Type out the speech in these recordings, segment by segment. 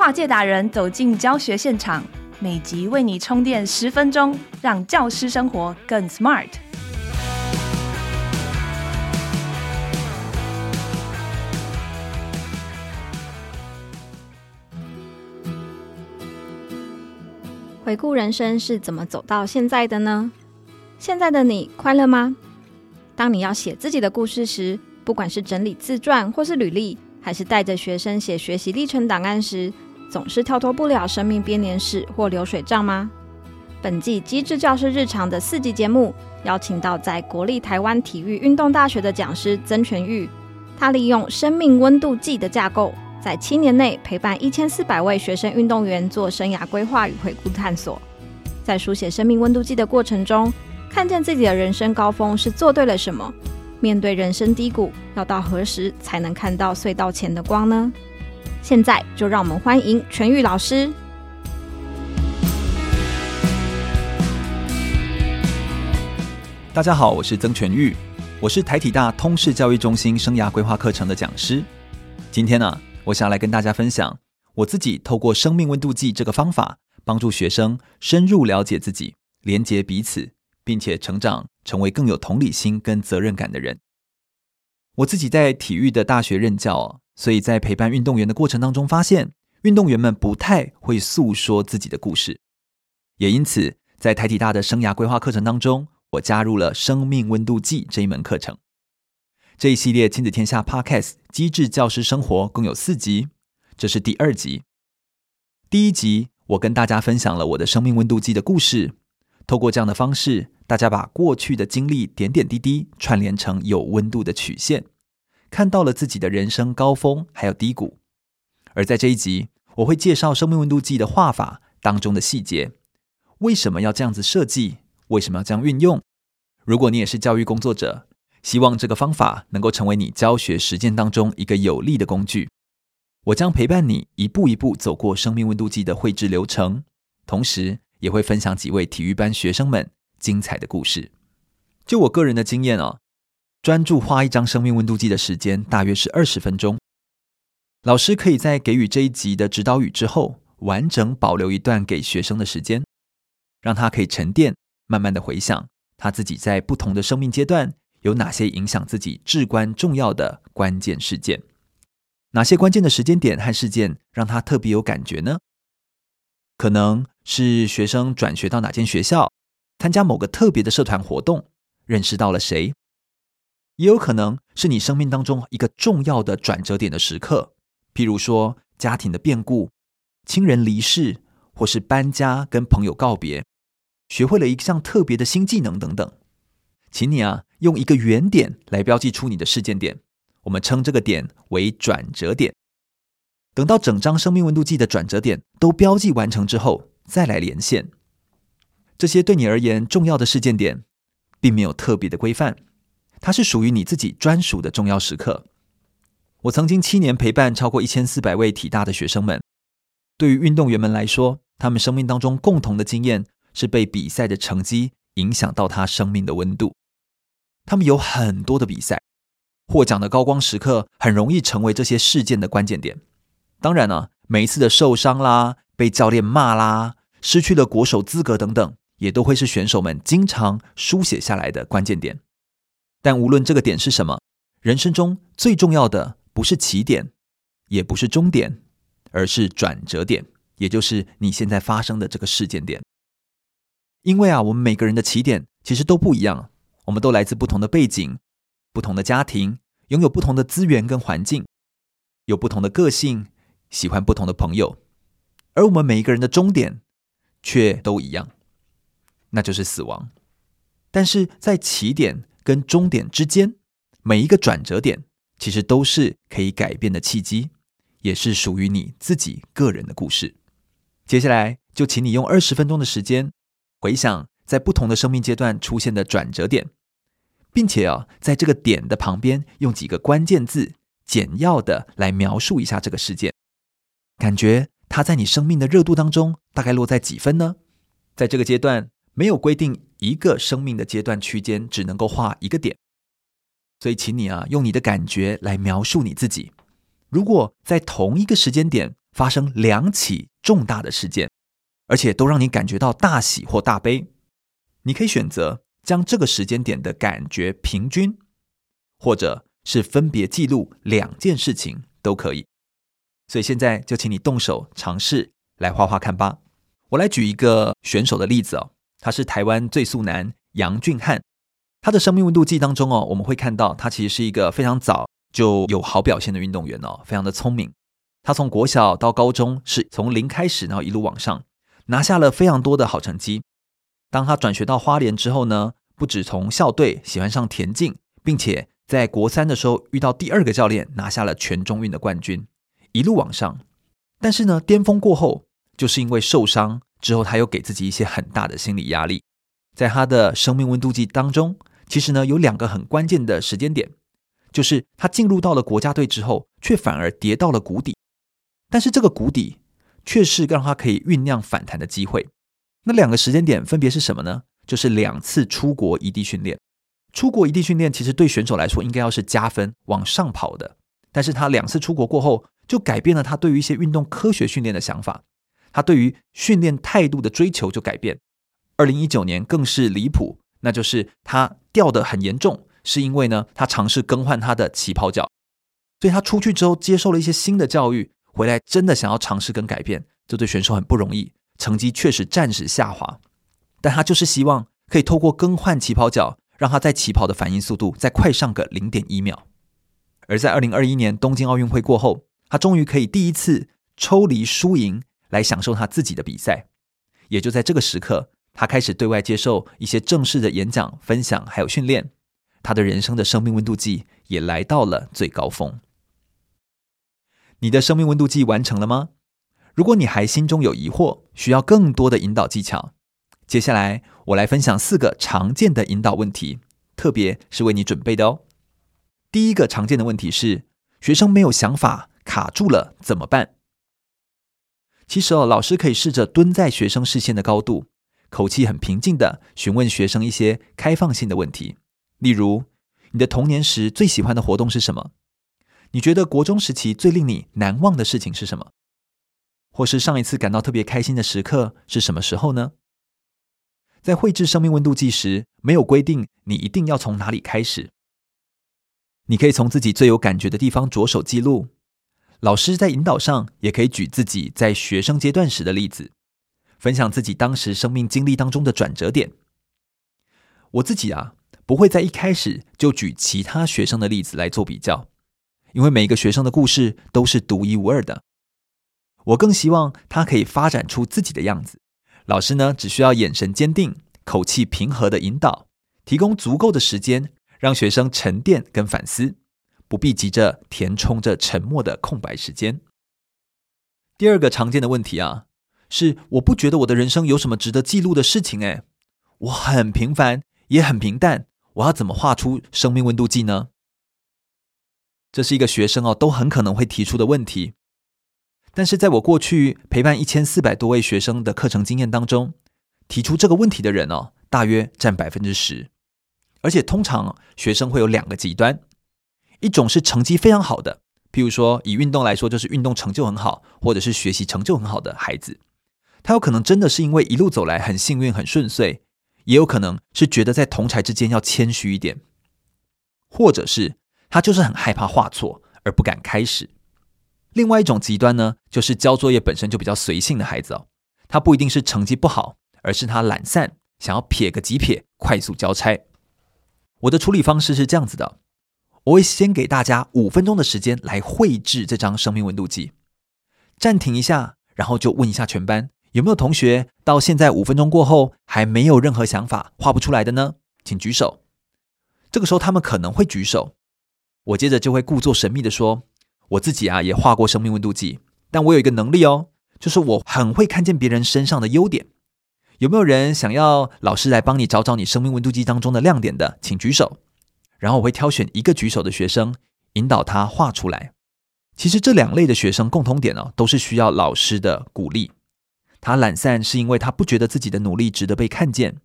跨界达人走进教学现场，每集为你充电十分钟，让教师生活更 smart。回顾人生是怎么走到现在的呢？现在的你快乐吗？当你要写自己的故事时，不管是整理自传或是履历，还是带着学生写学习历程档案时，总是跳脱不了生命编年史或流水账吗？本季机智教师日常的四集节目，邀请到在国立台湾体育运动大学的讲师曾全玉，他利用生命温度计的架构，在七年内陪伴一千四百位学生运动员做生涯规划与回顾探索，在书写生命温度计的过程中，看见自己的人生高峰是做对了什么。面对人生低谷，要到何时才能看到隧道前的光呢？现在就让我们欢迎全玉老师。大家好，我是曾全玉，我是台体大通识教育中心生涯规划课程的讲师。今天呢、我想来跟大家分享我自己透过生命温度计这个方法，帮助学生深入了解自己，连接彼此。并且成长，成为更有同理心跟责任感的人。我自己在体育的大学任教，所以在陪伴运动员的过程当中，发现运动员们不太会诉说自己的故事，也因此在台体大的生涯规划课程当中，我加入了生命温度计这一门课程。这一系列亲子天下 Podcast 机智教师生活共有四集，这是第二集。第一集我跟大家分享了我的生命温度计的故事，透过这样的方式。大家把过去的经历点点滴滴串联成有温度的曲线，看到了自己的人生高峰还有低谷。而在这一集，我会介绍生命温度计的画法当中的细节，为什么要这样子设计？为什么要这样运用？如果你也是教育工作者，希望这个方法能够成为你教学实践当中一个有力的工具。我将陪伴你一步一步走过生命温度计的绘制流程，同时也会分享几位体育班学生们。精彩的故事，就我个人的经验哦，专注画一张生命温度计的时间大约是二十分钟。老师可以在给予这一集的指导语之后，完整保留一段给学生的时间，让他可以沉淀，慢慢的回想他自己在不同的生命阶段有哪些影响自己至关重要的关键事件，哪些关键的时间点和事件让他特别有感觉呢？可能是学生转学到哪间学校。参加某个特别的社团活动，认识到了谁，也有可能是你生命当中一个重要的转折点的时刻，譬如说家庭的变故、亲人离世，或是搬家跟朋友告别，学会了一项特别的新技能等等。请你啊，用一个圆点来标记出你的事件点，我们称这个点为转折点。等到整张生命温度计的转折点都标记完成之后，再来连线。这些对你而言重要的事件点，并没有特别的规范，它是属于你自己专属的重要时刻。我曾经七年陪伴超过一千四百位体大的学生们，对于运动员们来说，他们生命当中共同的经验是被比赛的成绩影响到他生命的温度。他们有很多的比赛，获奖的高光时刻很容易成为这些事件的关键点。当然了，每一次的受伤啦，被教练骂啦，失去了国手资格等等。也都会是选手们经常书写下来的关键点，但无论这个点是什么，人生中最重要的不是起点，也不是终点，而是转折点，也就是你现在发生的这个事件点。因为啊，我们每个人的起点其实都不一样，我们都来自不同的背景、不同的家庭，拥有不同的资源跟环境，有不同的个性，喜欢不同的朋友，而我们每一个人的终点却都一样。那就是死亡，但是在起点跟终点之间，每一个转折点其实都是可以改变的契机，也是属于你自己个人的故事。接下来就请你用二十分钟的时间回想在不同的生命阶段出现的转折点，并且啊，在这个点的旁边用几个关键字简要的来描述一下这个事件，感觉它在你生命的热度当中大概落在几分呢？在这个阶段。没有规定一个生命的阶段区间只能够画一个点，所以请你啊用你的感觉来描述你自己。如果在同一个时间点发生两起重大的事件，而且都让你感觉到大喜或大悲。你可以选择将这个时间点的感觉平均，或者是分别记录两件事情都可以。所以现在就请你动手尝试来画画看吧。我来举一个选手的例子哦，他是台湾最速男杨俊翰。他的生命温度计当中哦，我们会看到他其实是一个非常早就有好表现的运动员哦，非常的聪明。他从国小到高中是从零开始，然后一路往上，拿下了非常多的好成绩。当他转学到花莲之后呢，不止从校队喜欢上田径，并且在国三的时候遇到第二个教练，拿下了全中运的冠军，一路往上。但是呢，巅峰过后，就是因为受伤之后，他又给自己一些很大的心理压力。在他的生命温度计当中，其实呢有两个很关键的时间点，就是他进入到了国家队之后，却反而跌到了谷底。但是这个谷底却是让他可以酝酿反弹的机会。那两个时间点分别是什么呢？就是两次出国异地训练。出国异地训练其实对选手来说应该要是加分往上跑的，但是他两次出国过后，就改变了他对于一些运动科学训练的想法，他对于训练态度的追求就改变。二零一九年更是离谱，那就是他掉得很严重，是因为呢他尝试更换他的起跑脚，所以他出去之后接受了一些新的教育。回来真的想要尝试跟改变，这对选手很不容易，成绩确实暂时下滑。但他就是希望可以透过更换起跑脚，让他在起跑的反应速度再快上个零点一秒。而在二零二一年东京奥运会过后，他终于可以第一次抽离输赢来享受他自己的比赛。也就在这个时刻，他开始对外接受一些正式的演讲、分享，还有训练。他的人生的生命温度计也来到了最高峰。你的生命温度计完成了吗？如果你还心中有疑惑，需要更多的引导技巧，接下来我来分享四个常见的引导问题，特别是为你准备的哦。第一个常见的问题是，学生没有想法，卡住了怎么办？其实哦，老师可以试着蹲在学生视线的高度，口气很平静地询问学生一些开放性的问题，例如，你的童年时最喜欢的活动是什么？你觉得国中时期最令你难忘的事情是什么？或是上一次感到特别开心的时刻是什么时候呢？在绘制生命温度计时，没有规定你一定要从哪里开始。你可以从自己最有感觉的地方着手记录。老师在引导上也可以举自己在学生阶段时的例子，分享自己当时生命经历当中的转折点。我自己啊，不会在一开始就举其他学生的例子来做比较。因为每一个学生的故事都是独一无二的，我更希望他可以发展出自己的样子。老师呢，只需要眼神坚定、口气平和的引导，提供足够的时间，让学生沉淀跟反思，不必急着填充这沉默的空白时间。第二个常见的问题啊，是我不觉得我的人生有什么值得记录的事情，诶，我很平凡，也很平淡，我要怎么画出生命温度计呢？这是一个学生哦，都很可能会提出的问题。但是在我过去陪伴一千四百多位学生的课程经验当中，提出这个问题的人哦，大约占百分之十。而且通常学生会有两个极端，一种是成绩非常好的，譬如说以运动来说，就是运动成就很好，或者是学习成就很好的孩子，他有可能真的是因为一路走来很幸运、很顺遂，也有可能是觉得在同侪之间要谦虚一点，或者是。他就是很害怕画错而不敢开始。另外一种极端呢，就是交作业本身就比较随性的孩子哦。他不一定是成绩不好，而是他懒散，想要撇个几撇，快速交差。我的处理方式是这样子的：我会先给大家五分钟的时间来绘制这张生命温度计，暂停一下，然后就问一下全班有没有同学到现在五分钟过后还没有任何想法画不出来的呢？请举手。这个时候他们可能会举手。我接着就会故作神秘地说：“我自己啊也画过生命温度计，但我有一个能力哦，就是我很会看见别人身上的优点。有没有人想要老师来帮你找找你生命温度计当中的亮点的？请举手。然后我会挑选一个举手的学生，引导他画出来。其实这两类的学生共同点哦，都是需要老师的鼓励。他懒散是因为他不觉得自己的努力值得被看见，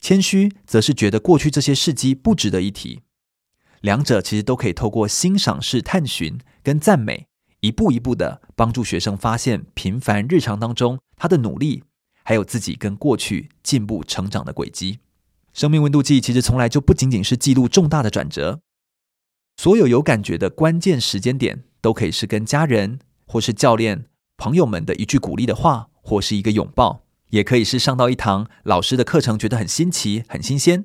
谦虚则是觉得过去这些事迹不值得一提。”两者其实都可以透过欣赏式探寻跟赞美，一步一步的帮助学生发现平凡日常当中他的努力，还有自己跟过去进步成长的轨迹。生命温度计其实从来就不仅仅是记录重大的转折，所有有感觉的关键时间点，都可以是跟家人或是教练、朋友们的一句鼓励的话，或是一个拥抱，也可以是上到一堂老师的课程，觉得很新奇、很新鲜，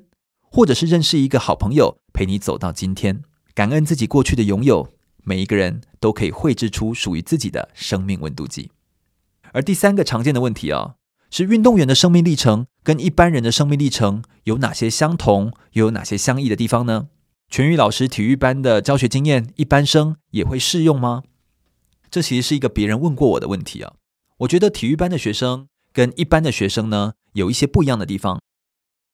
或者是认识一个好朋友，陪你走到今天，感恩自己过去的拥有。每一个人都可以绘制出属于自己的生命温度计。而第三个常见的问题啊。是运动员的生命历程跟一般人的生命历程有哪些相同，又有哪些相异的地方呢？全玉老师体育班的教学经验，一般生也会适用吗？这其实是一个别人问过我的问题啊。我觉得体育班的学生跟一般的学生呢，有一些不一样的地方。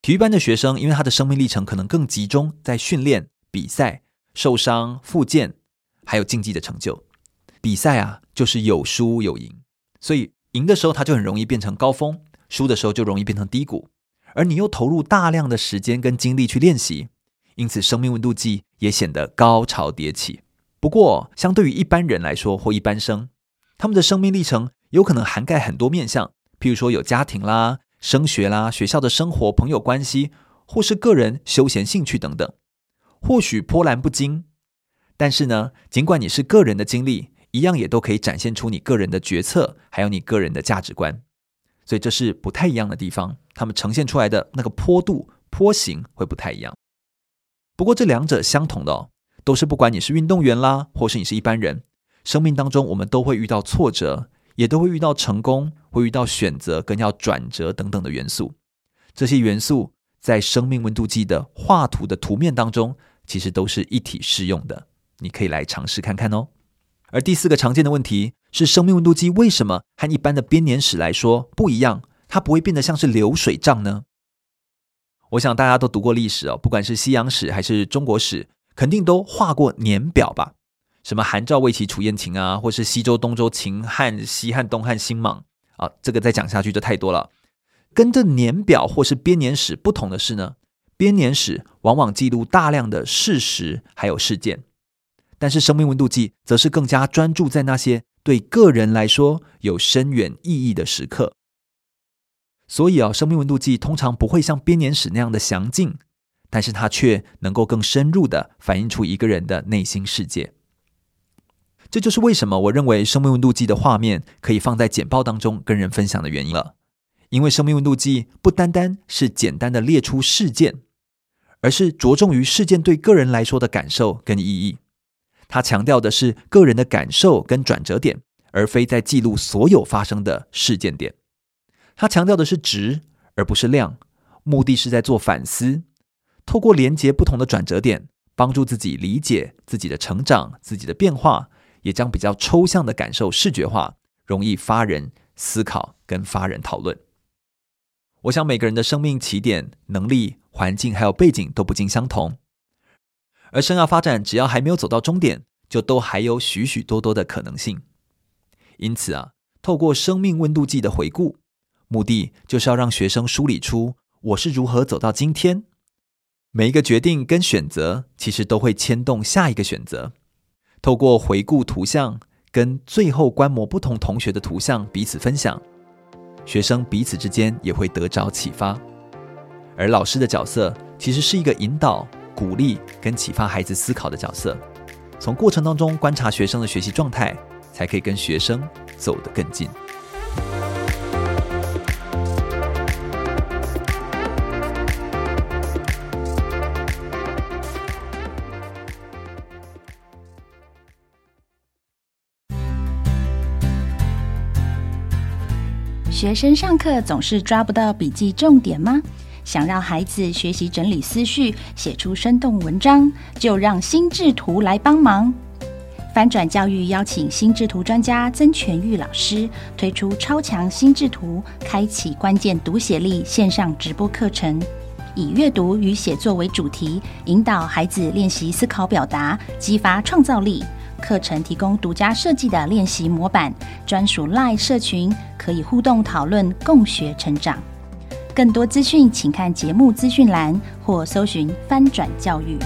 体育班的学生，因为他的生命历程可能更集中在训练、比赛、受伤、复健，还有竞技的成就。比赛啊，就是有输有赢，所以。赢的时候，他就很容易变成高峰；输的时候，就容易变成低谷。而你又投入大量的时间跟精力去练习，因此生命温度计也显得高潮迭起。不过，相对于一般人来说，或一般生，他们的生命历程有可能涵盖很多面向，譬如说有家庭啦、升学啦、学校的生活、朋友关系，或是个人休闲兴趣等等。或许波澜不惊，但是呢，尽管你是个人的经历。一样也都可以展现出你个人的决策，还有你个人的价值观，所以这是不太一样的地方。他们呈现出来的那个坡度、坡形会不太一样。不过这两者相同的哦，都是不管你是运动员啦，或是你是一般人，生命当中我们都会遇到挫折，也都会遇到成功，会遇到选择跟要转折等等的元素。这些元素在生命温度计的画图的图面当中，其实都是一体适用的。你可以来尝试看看哦。而第四个常见的问题是，生命温度计为什么和一般的编年史来说不一样？它不会变得像是流水账呢？我想大家都读过历史哦，不管是西洋史还是中国史，肯定都画过年表吧？什么韩赵魏齐楚燕秦啊，或是西周东周秦汉西汉东汉新莽啊，这个再讲下去就太多了。跟这年表或是编年史不同的是呢，编年史往往记录大量的事实还有事件。但是生命温度计则是更加专注在那些对个人来说有深远意义的时刻，所以啊，生命温度计通常不会像编年史那样的详尽，但是它却能够更深入的反映出一个人的内心世界。这就是为什么我认为生命温度计的画面可以放在简报当中跟人分享的原因了。因为生命温度计不单单是简单的列出事件，而是着重于事件对个人来说的感受跟意义。他强调的是个人的感受跟转折点，而非在记录所有发生的事件点。他强调的是值，而不是量，目的是在做反思，透过连接不同的转折点，帮助自己理解自己的成长、自己的变化，也将比较抽象的感受视觉化，容易发人思考跟发人讨论。我想每个人的生命起点、能力、环境还有背景都不尽相同。而生涯发展，只要还没有走到终点，就都还有许许多多的可能性。因此啊，透过生命温度计的回顾，目的就是要让学生梳理出我是如何走到今天。每一个决定跟选择，其实都会牵动下一个选择。透过回顾图像，跟最后观摩不同同学的图像彼此分享，学生彼此之间也会得着启发。而老师的角色，其实是一个引导。鼓励跟启发孩子思考的角色，从过程当中观察学生的学习状态，才可以跟学生走得更近。学生上课总是抓不到笔记重点吗？想让孩子学习整理思绪，写出生动文章，就让心智图来帮忙。翻转教育邀请心智图专家曾全玉老师推出超强心智图，开启关键读写力线上直播课程，以阅读与写作为主题，引导孩子练习思考表达，激发创造力。课程提供独家设计的练习模板，专属 LINE 社群，可以互动讨论，共学成长。更多资讯，请看节目资讯栏或搜寻“翻转教育”。